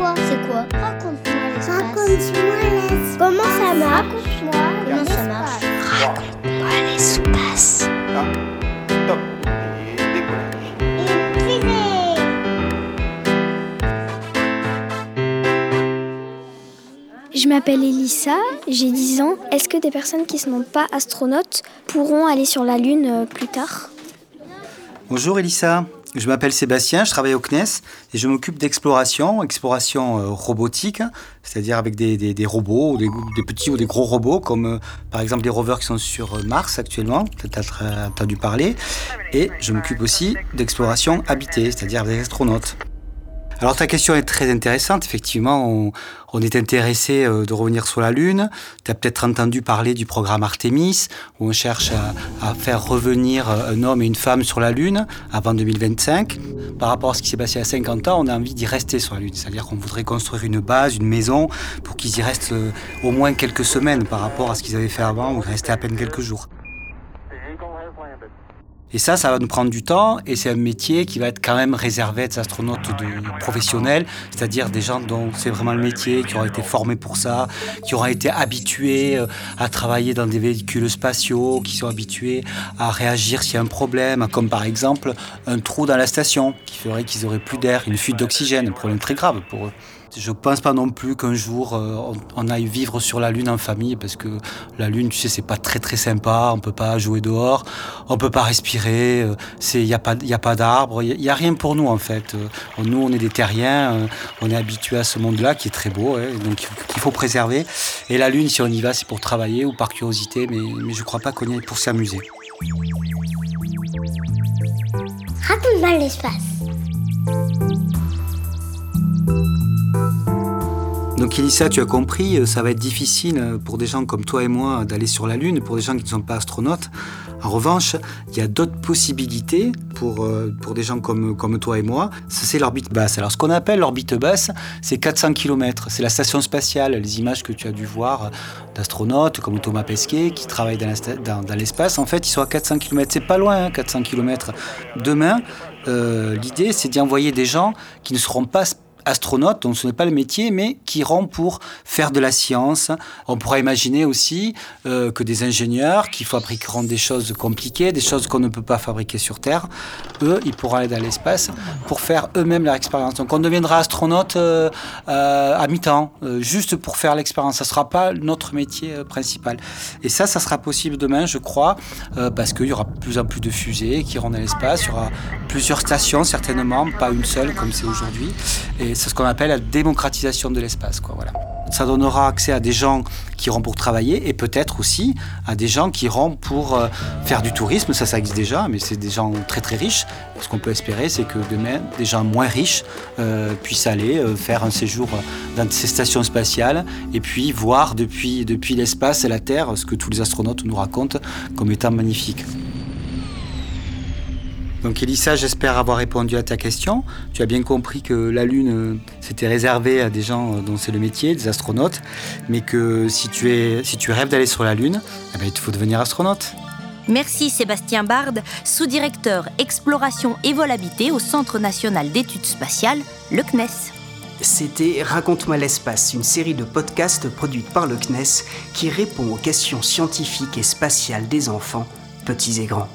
quoi C'est quoi Raconte-moi l'espace. Raconte-moi l'espace. Comment ça marche Raconte-moi Comment ça marche Raconte-moi l'espace. Top. Je m'appelle Elissa, j'ai 10 ans. Est-ce que des personnes qui ne sont pas astronautes pourront aller sur la Lune euh, plus tard? Bonjour Elissa, je m'appelle Sébastien, je travaille au CNES et je m'occupe d'exploration, exploration euh, robotique, c'est-à-dire avec des, des- robots, des, petits ou des gros robots, comme euh, par exemple les rovers qui sont sur euh, Mars actuellement, peut-être euh, entendu parler. Et je m'occupe aussi d'exploration habitée, c'est-à-dire des astronautes. Alors ta question est très intéressante, effectivement, on, on est intéressé euh, de revenir sur la Lune. Tu as peut-être entendu parler du programme Artemis, où on cherche à, à faire revenir euh, un homme et une femme sur la Lune avant 2025. Par rapport à ce qui s'est passé a 50 ans, on a envie d'y rester sur la Lune. C'est-à-dire qu'on voudrait construire une base, une maison, pour qu'ils y restent euh, au moins quelques semaines par rapport à ce qu'ils avaient fait avant, où ils restaient à peine quelques jours. Et ça, ça va nous prendre du temps et c'est un métier qui va être quand même réservé à des astronautes de professionnels, c'est-à-dire des gens dont c'est vraiment le métier, qui auront été formés pour ça, qui auront été habitués euh, à travailler dans des véhicules spatiaux, qui sont habitués à réagir s'il y a un problème, comme par exemple un trou dans la station qui ferait qu'ils auraient plus d'air, une fuite d'oxygène, un problème très grave pour eux. Je pense pas non plus qu'un jour euh, on, aille vivre sur la Lune en famille parce que la Lune, tu sais, c'est pas très très sympa. On peut pas jouer dehors, on peut pas respirer. euh, C'est, y a pas, y a pas d'arbres, y, y a rien pour nous en fait. Euh, Nous, on est des terriens, on est habitués à ce monde-là qui est très beau, ouais, donc qu'il faut- préserver. Et la Lune, si on y va, c'est pour travailler ou par curiosité, mais, mais je crois pas qu'on y aille pour s'amuser. Raconte-moi l'espace. Donc Elissa, tu as compris, euh, ça va être difficile euh, pour des gens comme toi et moi d'aller sur la Lune, pour des gens qui ne sont pas astronautes. En revanche, il y a d'autres possibilités pour, euh, pour des gens comme, comme toi et moi. C'est l'orbite basse. Alors ce qu'on appelle l'orbite basse, c'est 400 km. C'est la station spatiale. Les images que tu as dû voir d'astronautes comme Thomas Pesquet qui travaillent dans l'espace, en fait, ils sont à 400 km. C'est pas loin, hein, 400 km. Demain, l'idée, c'est d'y envoyer des gens qui ne seront pas astronautes, donc ce n'est pas le métier, mais qui iront pour faire de la science. On pourra imaginer aussi euh, que des ingénieurs qui fabriqueront des choses compliquées, des choses qu'on ne peut pas fabriquer sur Terre, eux, ils pourront aller dans l'espace pour faire eux-mêmes leur expérience. Donc on deviendra astronaute euh, euh, à mi-temps, juste pour faire l'expérience. Ça ne sera pas notre métier principal. Et ça, ça sera possible demain, je crois, parce qu'il y aura plus en plus de fusées qui iront dans l'espace. Il y aura plusieurs stations, certainement, pas une seule comme c'est aujourd'hui. C'est ce qu'on appelle la démocratisation de l'espace. Quoi, voilà. Ça donnera accès à des gens qui iront pour travailler et peut-être aussi à des gens qui iront pour euh, faire du tourisme. Ça, ça existe déjà, mais c'est des gens très très riches. Ce qu'on peut espérer, c'est que demain, des gens moins riches euh, puissent aller euh, faire un séjour dans ces stations spatiales et puis voir depuis, depuis l'espace et la Terre ce que tous les astronautes nous racontent comme étant magnifique. Donc Elissa, j'espère avoir répondu à ta question. Tu as bien compris que la Lune, euh, c'était réservé à des gens euh, dont c'est le métier, des astronautes, mais que si tu, es, si tu rêves d'aller sur la Lune, eh ben, il te faut devenir astronaute. Merci Sébastien Bard, sous-directeur exploration et vol habité au Centre national d'études spatiales, le CNES. C'était Raconte-moi l'espace, une série de podcasts produite par le CNES qui répond aux questions scientifiques et spatiales des enfants, petits et grands.